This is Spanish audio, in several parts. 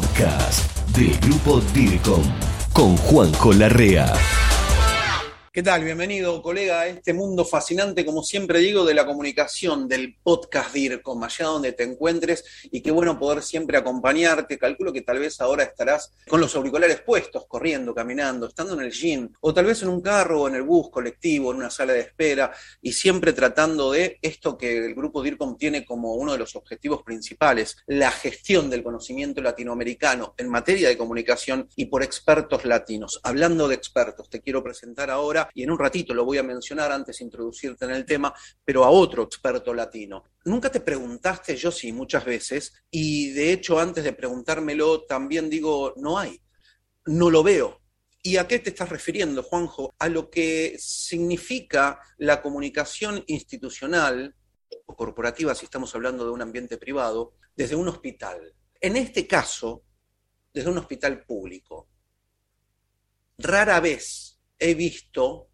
podcast del Grupo DIRCOM con Juanjo Larrea. ¿Qué tal? Bienvenido, colega, a este mundo fascinante, como siempre digo, de la comunicación, del podcast DIRCOM, allá donde te encuentres, y qué bueno poder siempre acompañarte. Calculo que tal vez ahora estarás con los auriculares puestos, corriendo, caminando, estando en el gym, o tal vez en un carro, o en el bus colectivo, en una sala de espera, y siempre tratando de esto que el grupo DIRCOM tiene como uno de los objetivos principales, la gestión del conocimiento latinoamericano en materia de comunicación y por expertos latinos. Hablando de expertos, te quiero presentar ahora y en un ratito lo voy a mencionar antes de introducirte en el tema, pero a otro experto latino. Nunca te preguntaste, yo sí, muchas veces, y de hecho antes de preguntármelo también digo, no hay, no lo veo. ¿Y a qué te estás refiriendo, Juanjo? A lo que significa la comunicación institucional o corporativa, si estamos hablando de un ambiente privado, desde un hospital. En este caso, desde un hospital público. Rara vez he visto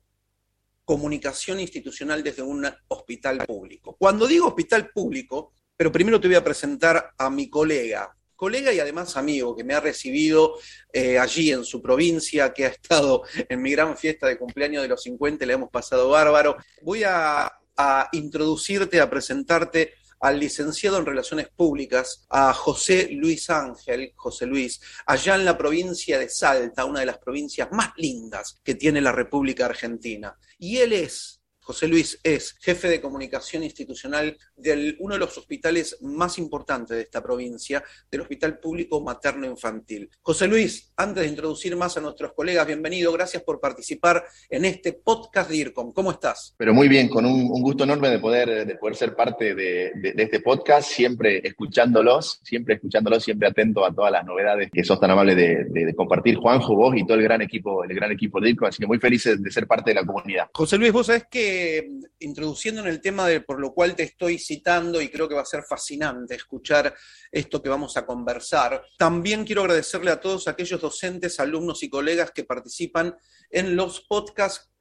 comunicación institucional desde un hospital público. Cuando digo hospital público, pero primero te voy a presentar a mi colega, colega y además amigo que me ha recibido eh, allí en su provincia, que ha estado en mi gran fiesta de cumpleaños de los 50, le hemos pasado bárbaro. Voy a, a introducirte, a presentarte al licenciado en Relaciones Públicas, a José Luis Ángel, José Luis, allá en la provincia de Salta, una de las provincias más lindas que tiene la República Argentina. Y él es José Luis es jefe de comunicación institucional de uno de los hospitales más importantes de esta provincia, del Hospital Público Materno Infantil. José Luis, antes de introducir más a nuestros colegas, bienvenido, gracias por participar en este podcast de IRCOM. ¿Cómo estás? Pero muy bien, con un, gusto enorme de poder, de poder ser parte de, este podcast, siempre escuchándolos, siempre escuchándolos, siempre atento a todas las novedades que sos tan amable de, compartir, Juanjo, vos y todo el gran equipo, el gran equipo de IRCOM, así que muy felices de ser parte de la comunidad. José Luis, vos sabés que introduciendo en el tema de por lo cual te estoy citando y creo que va a ser fascinante escuchar esto que vamos a conversar, también quiero agradecerle a todos aquellos docentes, alumnos y colegas que participan en los podcasts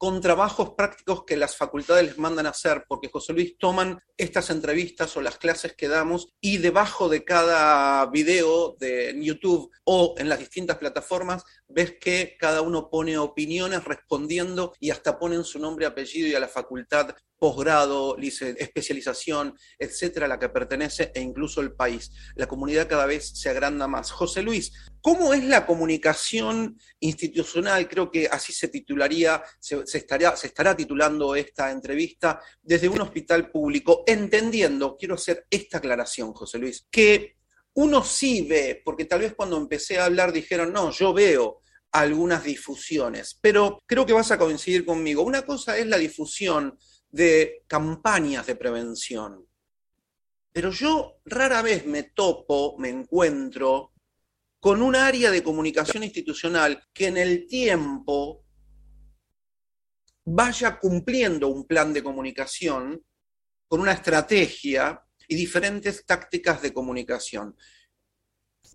con trabajos prácticos que las facultades les mandan a hacer, porque José Luis toman estas entrevistas o las clases que damos y debajo de cada video de YouTube o en las distintas plataformas ves que cada uno pone opiniones respondiendo y hasta ponen su nombre, apellido y a la facultad posgrado, especialización, etcétera, a la que pertenece e incluso el país. La comunidad cada vez se agranda más. José Luis, ¿cómo es la comunicación institucional? Creo que así se titularía, se, estaría, se estará titulando esta entrevista desde un hospital público, entendiendo, quiero hacer esta aclaración, José Luis, que uno sí ve, porque tal vez cuando empecé a hablar dijeron, no, yo veo algunas difusiones, pero creo que vas a coincidir conmigo. Una cosa es la difusión de campañas de prevención. Pero yo rara vez me topo, me encuentro con un área de comunicación institucional que en el tiempo vaya cumpliendo un plan de comunicación con una estrategia y diferentes tácticas de comunicación.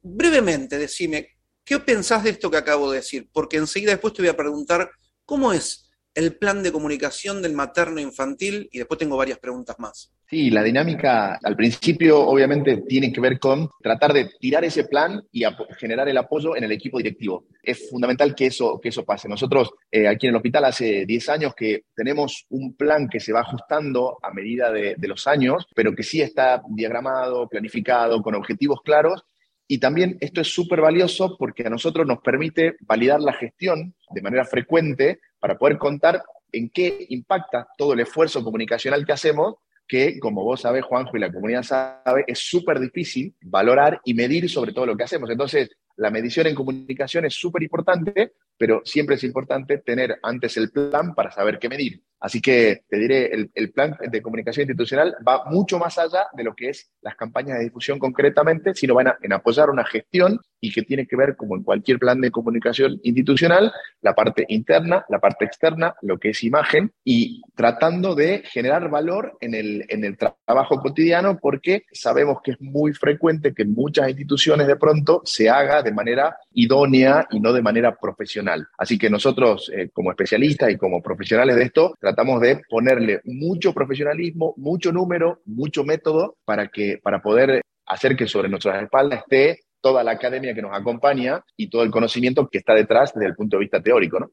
Brevemente, decime, ¿qué pensás de esto que acabo de decir? Porque enseguida después te voy a preguntar cómo es el plan de comunicación del materno infantil y después tengo varias preguntas más. Sí, la dinámica al principio obviamente tiene que ver con tratar de tirar ese plan y generar el apoyo en el equipo directivo. Es fundamental que eso, que eso pase. Nosotros eh, aquí en el hospital hace 10 años que tenemos un plan que se va ajustando a medida de, de los años, pero que sí está diagramado, planificado, con objetivos claros y también esto es súper valioso porque a nosotros nos permite validar la gestión de manera frecuente para poder contar en qué impacta todo el esfuerzo comunicacional que hacemos, que como vos sabés, Juanjo, y la comunidad sabe, es súper difícil valorar y medir sobre todo lo que hacemos. Entonces, la medición en comunicación es súper importante, pero siempre es importante tener antes el plan para saber qué medir. Así que te diré, el, plan de comunicación institucional va mucho más allá de lo que es las campañas de difusión concretamente, sino van a, en apoyar una gestión y que tiene que ver, como en cualquier plan de comunicación institucional, la parte interna, la parte externa, lo que es imagen, y tratando de generar valor en el, en el trabajo cotidiano, porque sabemos que es muy frecuente que en muchas instituciones de pronto se haga de manera idónea y no de manera profesional. Así que nosotros, eh, como especialistas y como profesionales de esto, tratamos de ponerle mucho profesionalismo, mucho número, mucho método para, que, para poder hacer que sobre nuestras espaldas esté toda la academia que nos acompaña y todo el conocimiento que está detrás desde el punto de vista teórico, ¿no?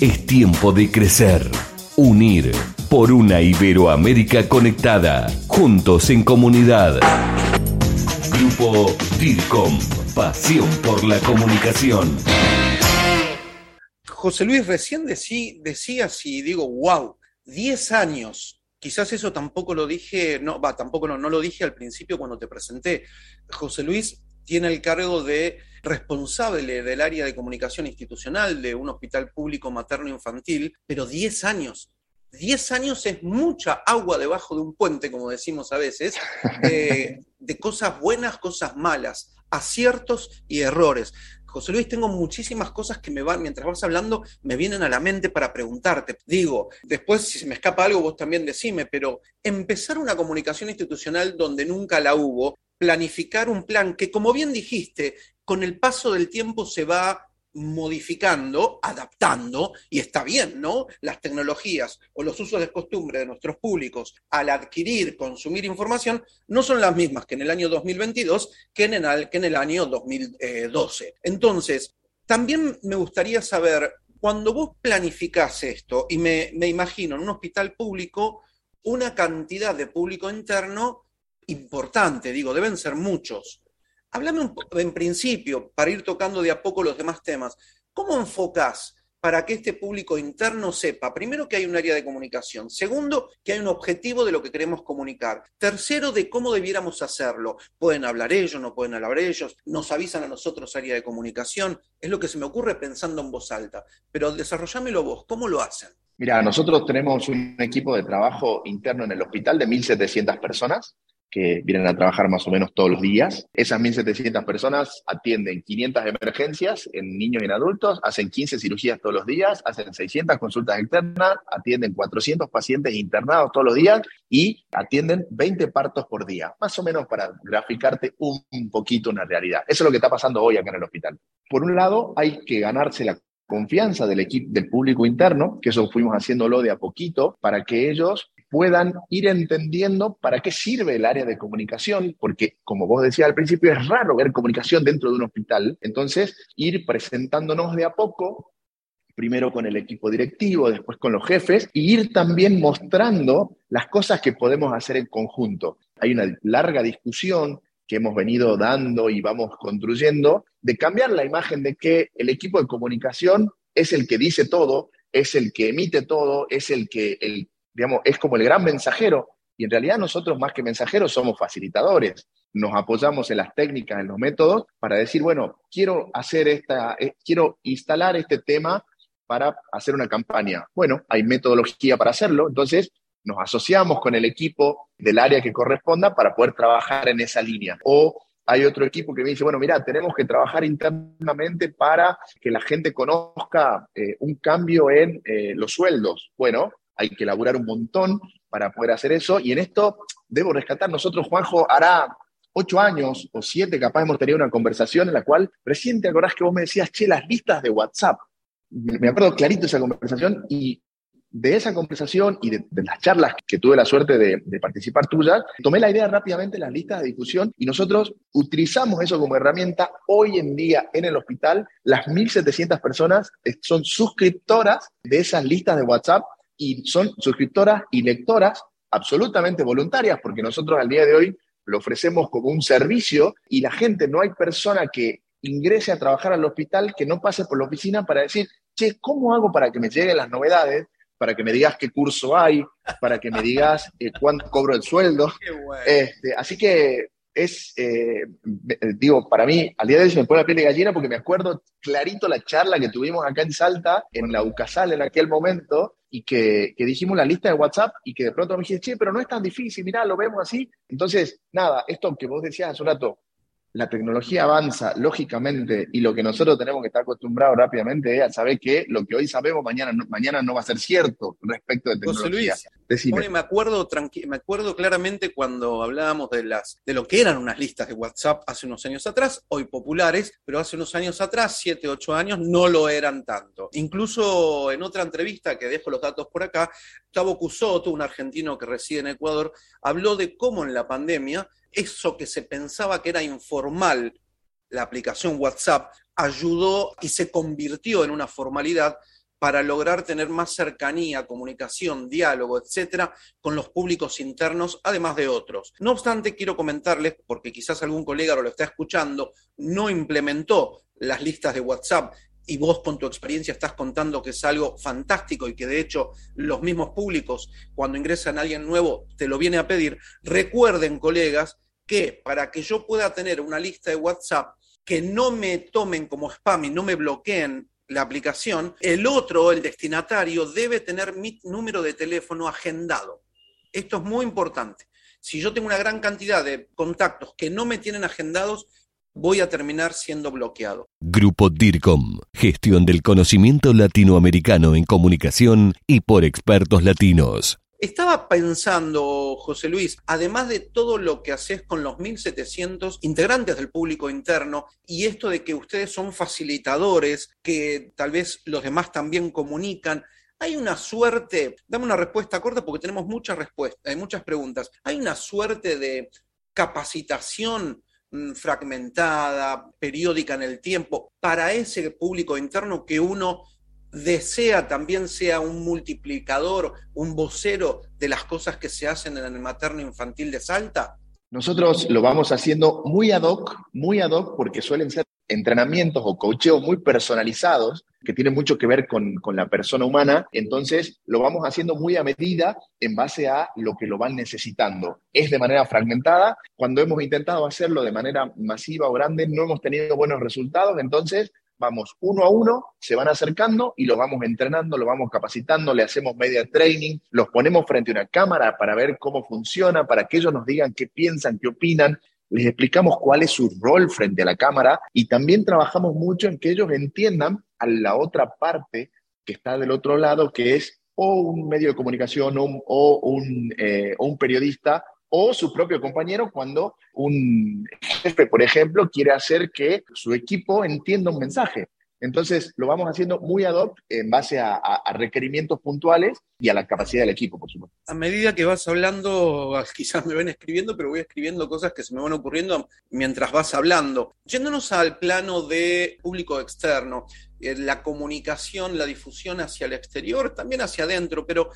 Es tiempo de crecer, unir por una Iberoamérica conectada, juntos en comunidad. Grupo DIRCOM, pasión por la comunicación. José Luis, recién decí, decías y digo, wow, 10 años. Quizás eso tampoco lo dije, no, va, tampoco no, lo dije al principio cuando te presenté. José Luis tiene el cargo de responsable del área de comunicación institucional de un hospital público materno infantil, pero 10 años. 10 años es mucha agua debajo de un puente, como decimos a veces, de, de cosas buenas, cosas malas, aciertos y errores. José Luis, tengo muchísimas cosas que me van, mientras vas hablando, me vienen a la mente para preguntarte. Digo, después si se me escapa algo, vos también decime, pero empezar una comunicación institucional donde nunca la hubo, planificar un plan que, como bien dijiste, con el paso del tiempo se va modificando, adaptando, y está bien, ¿no? Las tecnologías o los usos de costumbre de nuestros públicos al adquirir, consumir información, no son las mismas que en el año 2022 que en el, que en el año 2012. Entonces, también me gustaría saber, cuando vos planificás esto, y me, me imagino en un hospital público, una cantidad de público interno importante, digo, deben ser muchos Háblame un en principio, para ir tocando de a poco los demás temas, ¿cómo enfocás para que este público interno sepa, primero, que hay un área de comunicación, segundo, que hay un objetivo de lo que queremos comunicar, tercero, de cómo debiéramos hacerlo? Pueden hablar ellos, no pueden hablar ellos, nos avisan a nosotros área de comunicación, es lo que se me ocurre pensando en voz alta, pero desarrollámelo vos, ¿cómo lo hacen? Mira, nosotros tenemos un equipo de trabajo interno en el hospital de 1.700 personas que vienen a trabajar más o menos todos los días. Esas 1.700 personas atienden 500 emergencias en niños y en adultos, hacen 15 cirugías todos los días, hacen 600 consultas externas, atienden 400 pacientes internados todos los días y atienden 20 partos por día, más o menos para graficarte un, poquito una realidad. Eso es lo que está pasando hoy acá en el hospital. Por un lado, hay que ganarse la confianza del equipo del público interno, que eso fuimos haciéndolo de a poquito para que ellos puedan ir entendiendo para qué sirve el área de comunicación, porque como vos decías al principio, es raro ver comunicación dentro de un hospital. Entonces, ir presentándonos de a poco, primero con el equipo directivo, después con los jefes, y ir también mostrando las cosas que podemos hacer en conjunto. Hay una larga discusión que hemos venido dando y vamos construyendo, de cambiar la imagen de que el equipo de comunicación es el que dice todo, es el que emite todo, es el que, es como el gran mensajero. Y en realidad nosotros más que mensajeros somos facilitadores. Nos apoyamos en las técnicas, en los métodos, para decir, bueno, quiero hacer esta, eh, quiero instalar este tema para hacer una campaña. Bueno, hay metodología para hacerlo, entonces nos asociamos con el equipo del área que corresponda para poder trabajar en esa línea. O hay otro equipo que me dice, bueno, mira, tenemos que trabajar internamente para que la gente conozca eh, un cambio en eh, los sueldos. Bueno, hay que elaborar un montón para poder hacer eso. Y en esto debo rescatar, nosotros, Juanjo, hará ocho años o siete, capaz hemos tenido una conversación en la cual, recién te acordás que vos me decías, che, las listas de WhatsApp. Me acuerdo clarito esa conversación y de esa conversación y de, las charlas que tuve la suerte de, de, participar tuyas, tomé la idea rápidamente las listas de difusión y nosotros utilizamos eso como herramienta. Hoy en día en el hospital, las 1.700 personas son suscriptoras de esas listas de WhatsApp y son suscriptoras y lectoras absolutamente voluntarias, porque nosotros al día de hoy lo ofrecemos como un servicio y la gente, no hay persona que ingrese a trabajar al hospital que no pase por la oficina para decir, che, ¿cómo hago para que me lleguen las novedades? Para que me digas qué curso hay, para que me digas eh, cuánto cobro el sueldo. Este, así que es, eh, digo, para mí, al día de hoy se me pone la piel de gallina porque me acuerdo clarito la charla que tuvimos acá en Salta, en la UCASAL en aquel momento, y que, que, dijimos la lista de WhatsApp y que de pronto me dijiste, che, pero no es tan difícil, mirá, lo vemos así. Entonces, nada, esto que vos decías hace un rato, la tecnología avanza lógicamente y lo que nosotros tenemos que estar acostumbrados rápidamente es a saber que lo que hoy sabemos mañana no, mañana no va a ser cierto respecto de tecnología. José Luis, me acuerdo me acuerdo claramente cuando hablábamos de las de lo que eran unas listas de WhatsApp hace unos años atrás, hoy populares, pero hace unos años atrás, siete, ocho años, no lo eran tanto. Incluso en otra entrevista que dejo los datos por acá, Gustavo Cusoto, un argentino que reside en Ecuador, habló de cómo en la pandemia eso que se pensaba que era informal, la aplicación WhatsApp, ayudó y se convirtió en una formalidad para lograr tener más cercanía, comunicación, diálogo, etcétera, con los públicos internos, además de otros. No obstante, quiero comentarles, porque quizás algún colega lo está escuchando, no implementó las listas de WhatsApp y vos con tu experiencia estás contando que es algo fantástico y que de hecho los mismos públicos cuando ingresan a alguien nuevo te lo viene a pedir, recuerden colegas que para que yo pueda tener una lista de WhatsApp que no me tomen como spam y no me bloqueen la aplicación, el otro, el destinatario, debe tener mi número de teléfono agendado. Esto es muy importante. Si yo tengo una gran cantidad de contactos que no me tienen agendados, voy a terminar siendo bloqueado. Grupo DIRCOM, gestión del conocimiento latinoamericano en comunicación y por expertos latinos. Estaba pensando, José Luis, además de todo lo que haces con los 1.700 integrantes del público interno y esto de que ustedes son facilitadores, que tal vez los demás también comunican, hay una suerte, dame una respuesta corta porque tenemos muchas respuestas, hay muchas preguntas, hay una suerte de capacitación mm, fragmentada, periódica en el tiempo, para ese público interno que uno desea también sea un multiplicador, un vocero de las cosas que se hacen en el materno infantil de Salta? Nosotros lo vamos haciendo muy ad hoc, muy ad hoc, porque suelen ser entrenamientos o cocheos muy personalizados que tienen mucho que ver con, con, la persona humana, entonces lo vamos haciendo muy a medida en base a lo que lo van necesitando. Es de manera fragmentada, cuando hemos intentado hacerlo de manera masiva o grande no hemos tenido buenos resultados, entonces vamos uno a uno, se van acercando y los vamos entrenando, los vamos capacitando, le hacemos media training, los ponemos frente a una cámara para ver cómo funciona, para que ellos nos digan qué piensan, qué opinan, les explicamos cuál es su rol frente a la cámara y también trabajamos mucho en que ellos entiendan a la otra parte que está del otro lado, que es o un medio de comunicación o, un, eh, o un periodista o su propio compañero cuando un jefe, por ejemplo, quiere hacer que su equipo entienda un mensaje. Entonces, lo vamos haciendo muy ad hoc en base a, requerimientos puntuales y a la capacidad del equipo, por supuesto. A medida que vas hablando, quizás me ven escribiendo, pero voy escribiendo cosas que se me van ocurriendo mientras vas hablando. Yéndonos al plano de público externo, eh, la comunicación, la difusión hacia el exterior, también hacia adentro, pero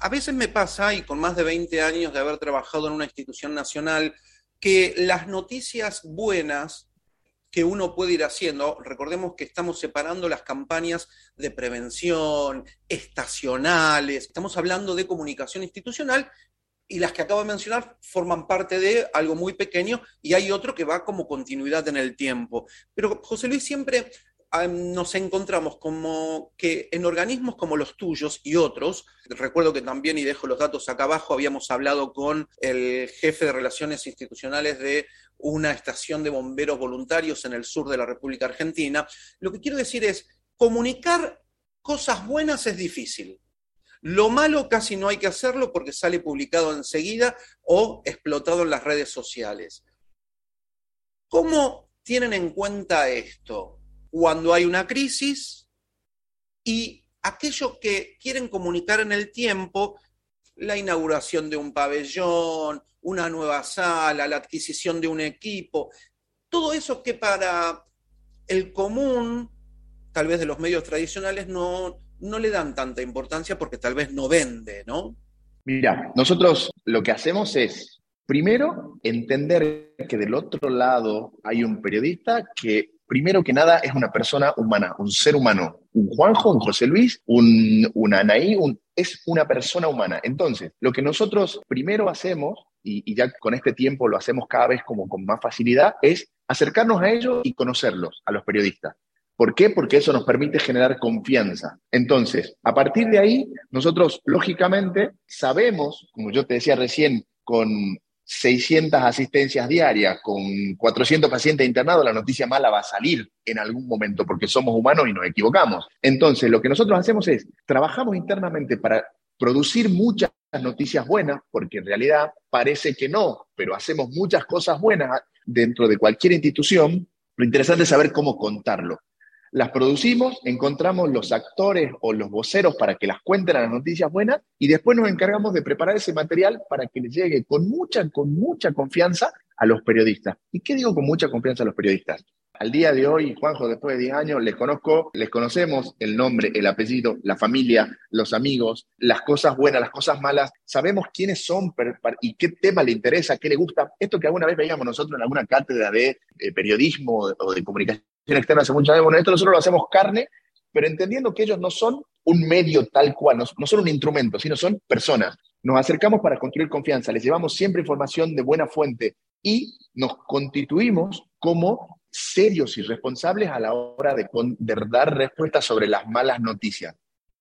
a veces me pasa, y con más de 20 años de haber trabajado en una institución nacional, que las noticias buenas que uno puede ir haciendo, recordemos que estamos separando las campañas de prevención, estacionales, estamos hablando de comunicación institucional y las que acabo de mencionar forman parte de algo muy pequeño y hay otro que va como continuidad en el tiempo. Pero José Luis siempre nos encontramos como que en organismos como los tuyos y otros, recuerdo que también, y dejo los datos acá abajo, habíamos hablado con el jefe de relaciones institucionales de una estación de bomberos voluntarios en el sur de la República Argentina, lo que quiero decir es, comunicar cosas buenas es difícil. Lo malo casi no hay que hacerlo porque sale publicado enseguida o explotado en las redes sociales. ¿Cómo tienen en cuenta esto? Cuando hay una crisis y aquellos que quieren comunicar en el tiempo, la inauguración de un pabellón, una nueva sala, la adquisición de un equipo, todo eso que para el común, tal vez de los medios tradicionales, no, no le dan tanta importancia porque tal vez no vende, ¿no? Mira, nosotros lo que hacemos es, primero, entender que del otro lado hay un periodista que primero que nada es una persona humana, un ser humano. Un Juanjo, un José Luis, un, Anaí, es una persona humana. Entonces, lo que nosotros primero hacemos, y, ya con este tiempo lo hacemos cada vez como con más facilidad, es acercarnos a ellos y conocerlos, a los periodistas. ¿Por qué? Porque eso nos permite generar confianza. Entonces, a partir de ahí, nosotros lógicamente sabemos, como yo te decía recién, con 600 asistencias diarias con 400 pacientes internados, la noticia mala va a salir en algún momento porque somos humanos y nos equivocamos. Entonces, lo que nosotros hacemos es, trabajamos internamente para producir muchas noticias buenas, porque en realidad parece que no, pero hacemos muchas cosas buenas dentro de cualquier institución. Lo interesante es saber cómo contarlo. Las producimos, encontramos los actores o los voceros para que las cuenten a las noticias buenas y después nos encargamos de preparar ese material para que le llegue con mucha, con mucha confianza a los periodistas. ¿Y qué digo con mucha confianza a los periodistas? Al día de hoy, Juanjo, después de 10 años, les conozco, les conocemos el nombre, el apellido, la familia, los amigos, las cosas buenas, las cosas malas. Sabemos quiénes son y qué tema le interesa, qué le gusta. Esto que alguna vez veíamos nosotros en alguna cátedra de periodismo o de comunicación externa hace mucho tiempo. esto nosotros lo hacemos carne, pero entendiendo que ellos no son un medio tal cual, no, son un instrumento, sino son personas. Nos acercamos para construir confianza, les llevamos siempre información de buena fuente y nos constituimos como serios y responsables a la hora de, dar respuestas sobre las malas noticias.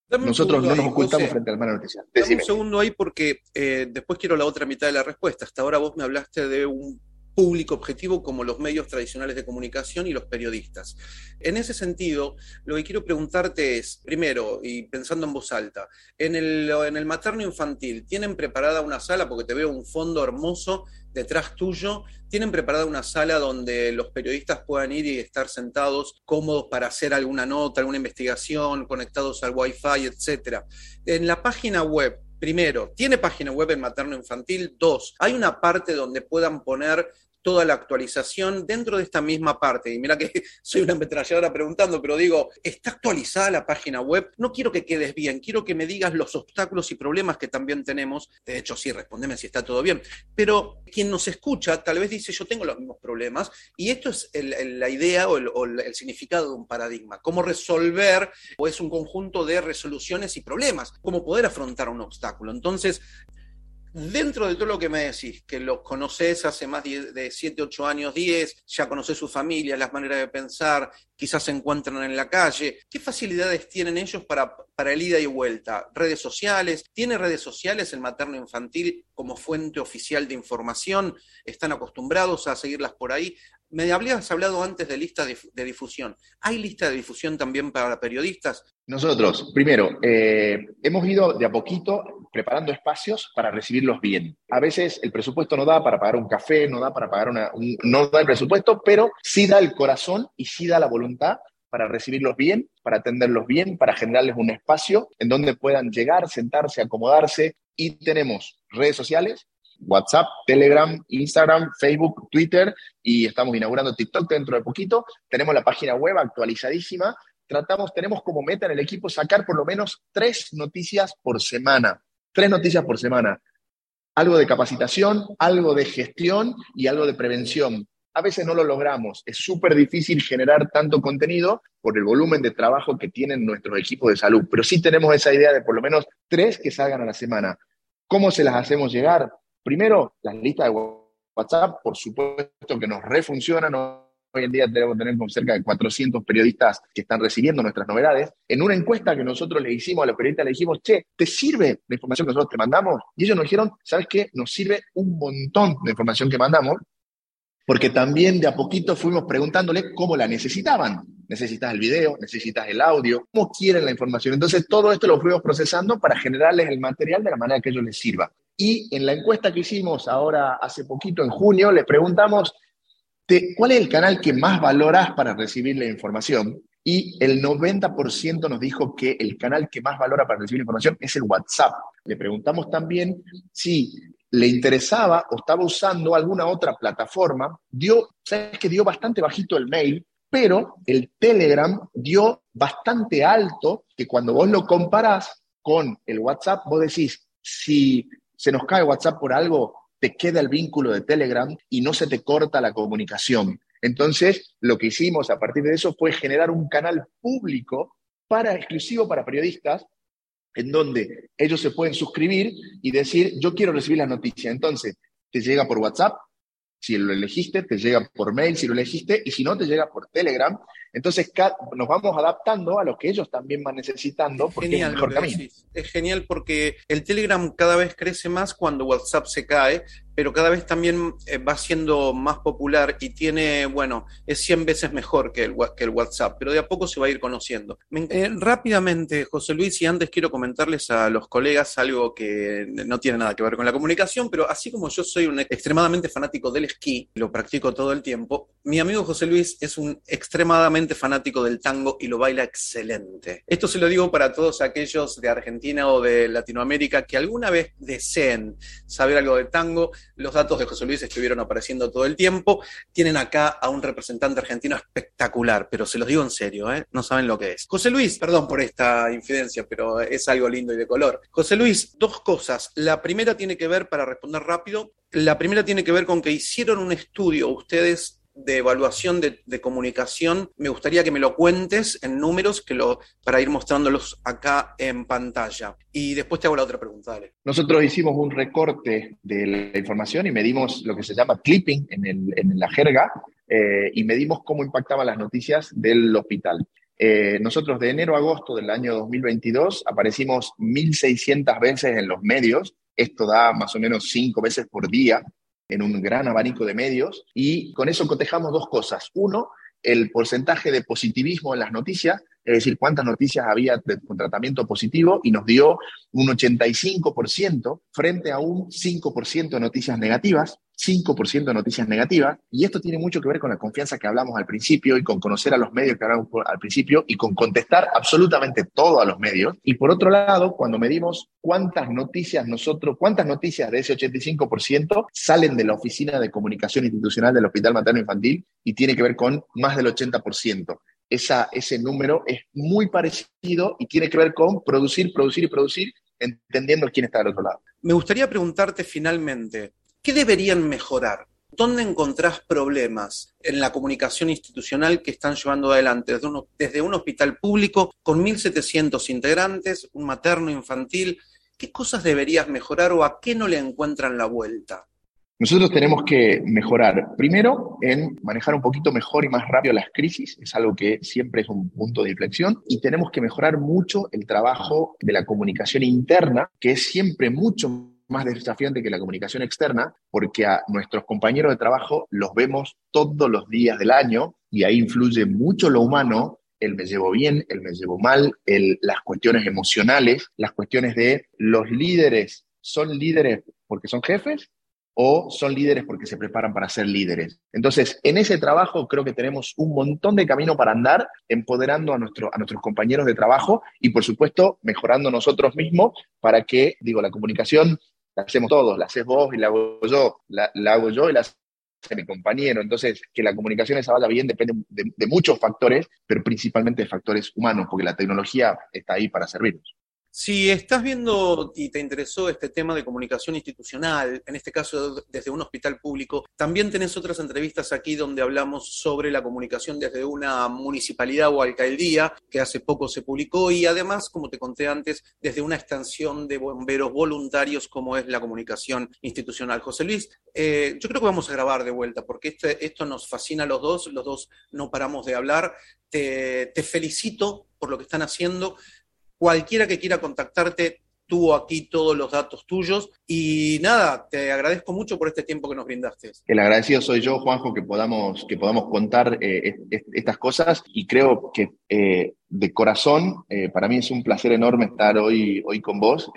Nosotros no nos ocultamos frente a las malas noticias. Dame un segundo ahí porque eh, después quiero la otra mitad de la respuesta. Hasta ahora vos me hablaste de un público objetivo como los medios tradicionales de comunicación y los periodistas. En ese sentido, lo que quiero preguntarte es, primero, y pensando en voz alta, en el, materno infantil, ¿tienen preparada una sala, porque te veo un fondo hermoso detrás tuyo, tienen preparada una sala donde los periodistas puedan ir y estar sentados cómodos para hacer alguna nota, alguna investigación, conectados al Wi-Fi, etcétera. En la página web Primero, ¿tiene página web en materno infantil? Dos, hay una parte donde puedan poner toda la actualización dentro de esta misma parte. Y mira que soy una ametralladora preguntando, pero digo, ¿está actualizada la página web? No quiero que quedes bien, quiero que me digas los obstáculos y problemas que también tenemos. De hecho, sí, respondeme si está todo bien. Pero quien nos escucha tal vez dice, yo tengo los mismos problemas. Y esto es la idea o el significado de un paradigma. Cómo resolver, o es un conjunto de resoluciones y problemas. Cómo poder afrontar un obstáculo. Entonces, Dentro de todo lo que me decís, que los conoces hace más de 7, 8 años, 10, ya conoces su familia, las maneras de pensar, quizás se encuentran en la calle, ¿qué facilidades tienen ellos para, para el ida y vuelta? ¿Redes sociales? ¿Tiene redes sociales el materno infantil como fuente oficial de información? ¿Están acostumbrados a seguirlas por ahí? Me habías hablado antes de listas de, difusión. ¿Hay lista de difusión también para periodistas? Nosotros, primero, eh, hemos ido de a poquito preparando espacios para recibirlos bien. A veces el presupuesto no da para pagar un café, no da para pagar una... no da el presupuesto, pero sí da el corazón y sí da la voluntad para recibirlos bien, para atenderlos bien, para generarles un espacio en donde puedan llegar, sentarse, acomodarse. Y tenemos redes sociales, WhatsApp, Telegram, Instagram, Facebook, Twitter y estamos inaugurando TikTok dentro de poquito. Tenemos la página web actualizadísima. Tratamos, tenemos como meta en el equipo sacar por lo menos tres noticias por semana. Tres noticias por semana. Algo de capacitación, algo de gestión y algo de prevención. A veces no lo logramos. Es súper difícil generar tanto contenido por el volumen de trabajo que tienen nuestros equipos de salud, pero sí tenemos esa idea de por lo menos tres que salgan a la semana. ¿Cómo se las hacemos llegar? Primero, las listas de WhatsApp, por supuesto que nos refuncionan. Hoy en día tenemos, cerca de 400 periodistas que están recibiendo nuestras novedades. En una encuesta que nosotros le hicimos a los periodistas, le dijimos, che, ¿te sirve la información que nosotros te mandamos? Y ellos nos dijeron, ¿sabes qué? Nos sirve un montón de información que mandamos, porque también de a poquito fuimos preguntándole cómo la necesitaban. Necesitas el video, necesitas el audio, cómo quieren la información. Entonces, todo esto lo fuimos procesando para generarles el material de la manera que ellos les sirva. Y en la encuesta que hicimos ahora hace poquito, en junio, le preguntamos cuál es el canal que más valoras para recibir la información. Y el 90% nos dijo que el canal que más valora para recibir información es el WhatsApp. Le preguntamos también si le interesaba o estaba usando alguna otra plataforma. Dio, sabes que dio bastante bajito el mail, pero el Telegram dio bastante alto, que cuando vos lo comparás con el WhatsApp, vos decís, si se nos cae WhatsApp por algo, te queda el vínculo de Telegram y no se te corta la comunicación. Entonces, lo que hicimos a partir de eso fue generar un canal público para exclusivo para periodistas en donde ellos se pueden suscribir y decir, yo quiero recibir la noticia. Entonces, te llega por WhatsApp, si lo elegiste, te llega por mail, si lo elegiste, y si no, te llega por Telegram. Entonces nos vamos adaptando a lo que ellos también van necesitando porque genial, es mejor camino. Es genial porque el Telegram cada vez crece más cuando WhatsApp se cae, pero cada vez también eh, va siendo más popular y tiene, bueno, es 100 veces mejor que el, WhatsApp, pero de a poco se va a ir conociendo. Eh, rápidamente, José Luis, y antes quiero comentarles a los colegas algo que no tiene nada que ver con la comunicación, pero así como yo soy un extremadamente fanático del esquí, lo practico todo el tiempo, Mi amigo José Luis es un extremadamente fanático del tango y lo baila excelente. Esto se lo digo para todos aquellos de Argentina o de Latinoamérica que alguna vez deseen saber algo de tango. Los datos de José Luis estuvieron apareciendo todo el tiempo. Tienen acá a un representante argentino espectacular, pero se los digo en serio, ¿eh? no saben lo que es. José Luis, perdón por esta infidencia, pero es algo lindo y de color. José Luis, dos cosas. La primera tiene que ver, para responder rápido, la primera tiene que ver con que hicieron un estudio ustedes de evaluación de, comunicación, me gustaría que me lo cuentes en números que lo, para ir mostrándolos acá en pantalla. Y después te hago la otra pregunta. Dale. Nosotros hicimos un recorte de la información y medimos lo que se llama clipping en, la jerga eh, y medimos cómo impactaban las noticias del hospital. Eh, nosotros de enero a agosto del año 2022 aparecimos 1.600 veces en los medios. Esto da más o menos cinco veces por día en un gran abanico de medios y con eso cotejamos dos cosas. Uno, el porcentaje de positivismo en las noticias, es decir, cuántas noticias había con tratamiento positivo y nos dio un 85% frente a un 5% de noticias negativas. 5% de noticias negativas, y esto tiene mucho que ver con la confianza que hablamos al principio y con conocer a los medios que hablamos al principio y con contestar absolutamente todo a los medios. Y por otro lado, cuando medimos cuántas noticias nosotros, cuántas noticias de ese 85% salen de la oficina de comunicación institucional del Hospital Materno Infantil y tiene que ver con más del 80%. Esa, ese número es muy parecido y tiene que ver con producir, producir y producir, entendiendo quién está del otro lado. Me gustaría preguntarte finalmente, ¿Qué deberían mejorar? ¿Dónde encontrás problemas en la comunicación institucional que están llevando adelante desde un, hospital público con 1.700 integrantes, un materno infantil? ¿Qué cosas deberías mejorar o a qué no le encuentran la vuelta? Nosotros tenemos que mejorar, primero, en manejar un poquito mejor y más rápido las crisis, es algo que siempre es un punto de inflexión, y tenemos que mejorar mucho el trabajo de la comunicación interna, que es siempre mucho más desafiante que la comunicación externa, porque a nuestros compañeros de trabajo los vemos todos los días del año y ahí influye mucho lo humano, el me llevo bien, el me llevo mal, el, las cuestiones emocionales, las cuestiones de los líderes, ¿son líderes porque son jefes o son líderes porque se preparan para ser líderes. Entonces, en ese trabajo creo que tenemos un montón de camino para andar, empoderando a, nuestro, a nuestros compañeros de trabajo y, por supuesto, mejorando nosotros mismos para que, digo, la comunicación la hacemos todos, la haces vos y la hago yo, la, hago yo y la hace mi compañero. Entonces, que la comunicación esa vaya bien depende de muchos factores, pero principalmente de factores humanos, porque la tecnología está ahí para servirnos. Si estás viendo y te interesó este tema de comunicación institucional, en este caso desde un hospital público, también tenés otras entrevistas aquí donde hablamos sobre la comunicación desde una municipalidad o alcaldía, que hace poco se publicó, y además, como te conté antes, desde una extensión de bomberos voluntarios como es la comunicación institucional. José Luis, eh, yo creo que vamos a grabar de vuelta porque este, esto nos fascina a los dos, los dos no paramos de hablar. te felicito por lo que están haciendo. Cualquiera que quiera contactarte tuvo aquí todos los datos tuyos. Y nada, te agradezco mucho por este tiempo que nos brindaste. El agradecido soy yo, Juanjo, que podamos, que podamos contar eh, estas cosas y creo que eh, de corazón, eh, para mí es un placer enorme estar hoy, hoy con vos.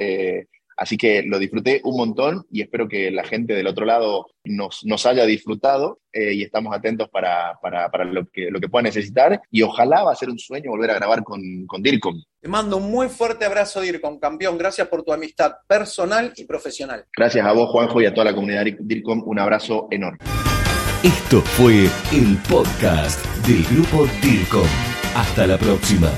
Así que lo disfruté un montón y espero que la gente del otro lado nos, nos haya disfrutado eh, y estamos atentos para, para, para, lo, que, lo que pueda necesitar. Y ojalá va a ser un sueño volver a grabar con, con DIRCOM. Te mando un muy fuerte abrazo, DIRCOM, campeón. Gracias por tu amistad personal y profesional. Gracias a vos, Juanjo, y a toda la comunidad DIRCOM. Un abrazo enorme. Esto fue el podcast del grupo DIRCOM. Hasta la próxima.